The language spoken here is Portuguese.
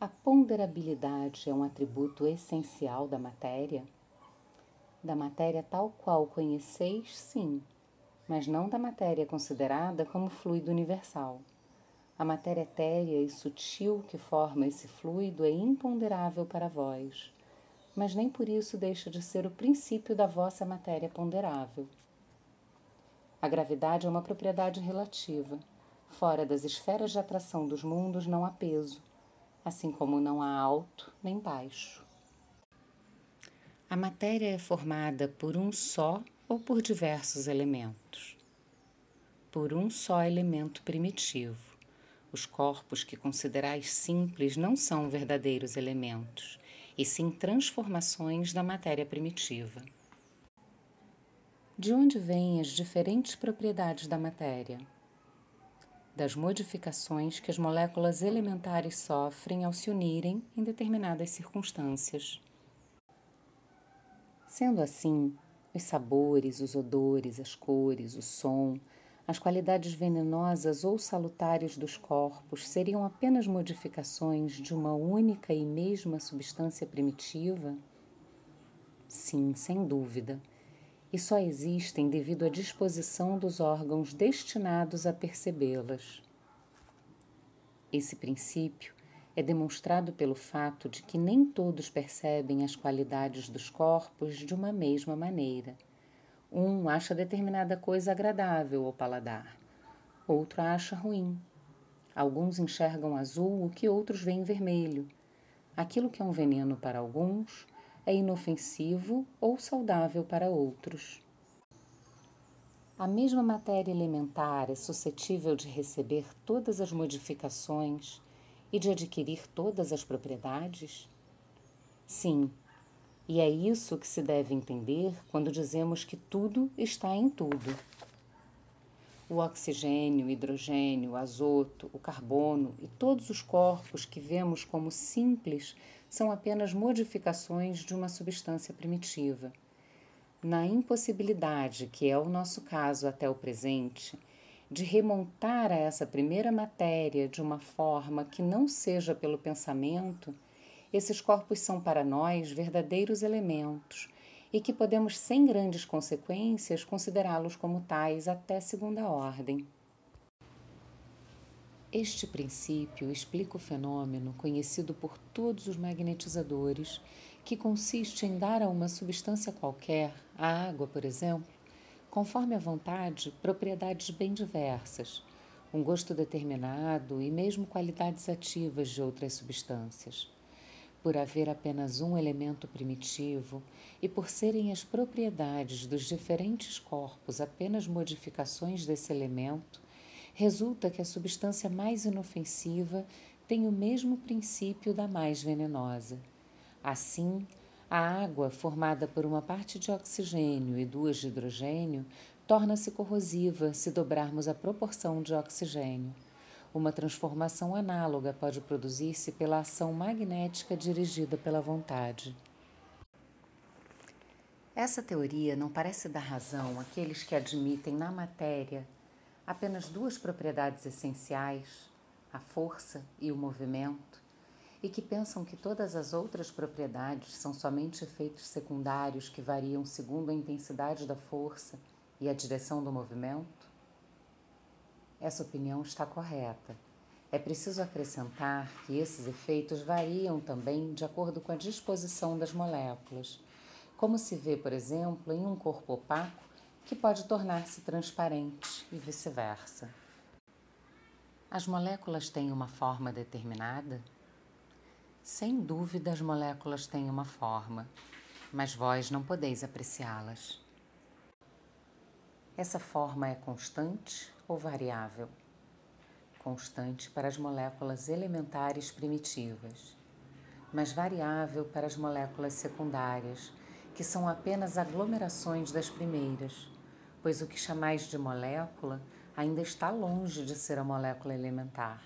A ponderabilidade é um atributo essencial da matéria? Da matéria tal qual conheceis, sim, mas não da matéria considerada como fluido universal. A matéria etérea e sutil que forma esse fluido é imponderável para vós, mas nem por isso deixa de ser o princípio da vossa matéria ponderável. A gravidade é uma propriedade relativa. Fora das esferas de atração dos mundos não há peso assim como não há alto nem baixo. A matéria é formada por um só ou por diversos elementos. Por um só elemento primitivo. Os corpos que considerais simples não são verdadeiros elementos, e sim transformações da matéria primitiva. De onde vêm as diferentes propriedades da matéria? Das modificações que as moléculas elementares sofrem ao se unirem em determinadas circunstâncias. Sendo assim, os sabores, os odores, as cores, o som, as qualidades venenosas ou salutares dos corpos seriam apenas modificações de uma única e mesma substância primitiva? Sim, sem dúvida e só existem devido à disposição dos órgãos destinados a percebê-las. Esse princípio é demonstrado pelo fato de que nem todos percebem as qualidades dos corpos de uma mesma maneira. Um acha determinada coisa agradável ao paladar, outro acha ruim. Alguns enxergam azul o que outros veem vermelho. Aquilo que é um veneno para alguns é inofensivo ou saudável para outros. A mesma matéria elementar é suscetível de receber todas as modificações e de adquirir todas as propriedades? Sim, e é isso que se deve entender quando dizemos que tudo está em tudo. O oxigênio, o hidrogênio, o azoto, o carbono e todos os corpos que vemos como simples são apenas modificações de uma substância primitiva. Na impossibilidade, que é o nosso caso até o presente, de remontar a essa primeira matéria de uma forma que não seja pelo pensamento, esses corpos são para nós verdadeiros elementos e que podemos, sem grandes consequências, considerá-los como tais até segunda ordem. Este princípio explica o fenômeno conhecido por todos os magnetizadores, que consiste em dar a uma substância qualquer, a água, por exemplo, conforme a vontade, propriedades bem diversas, um gosto determinado e mesmo qualidades ativas de outras substâncias. Por haver apenas um elemento primitivo e por serem as propriedades dos diferentes corpos apenas modificações desse elemento, resulta que a substância mais inofensiva tem o mesmo princípio da mais venenosa. Assim, a água, formada por uma parte de oxigênio e duas de hidrogênio, torna-se corrosiva se dobrarmos a proporção de oxigênio. Uma transformação análoga pode produzir-se pela ação magnética dirigida pela vontade. Essa teoria não parece dar razão àqueles que admitem na matéria apenas duas propriedades essenciais, a força e o movimento, e que pensam que todas as outras propriedades são somente efeitos secundários que variam segundo a intensidade da força e a direção do movimento? Essa opinião está correta. É preciso acrescentar que esses efeitos variam também de acordo com a disposição das moléculas, como se vê, por exemplo, em um corpo opaco que pode tornar-se transparente e vice-versa. As moléculas têm uma forma determinada? Sem dúvida, as moléculas têm uma forma, mas vós não podeis apreciá-las. Essa forma é constante ou variável? Constante para as moléculas elementares primitivas, mas variável para as moléculas secundárias, que são apenas aglomerações das primeiras pois o que chamais de molécula ainda está longe de ser a molécula elementar.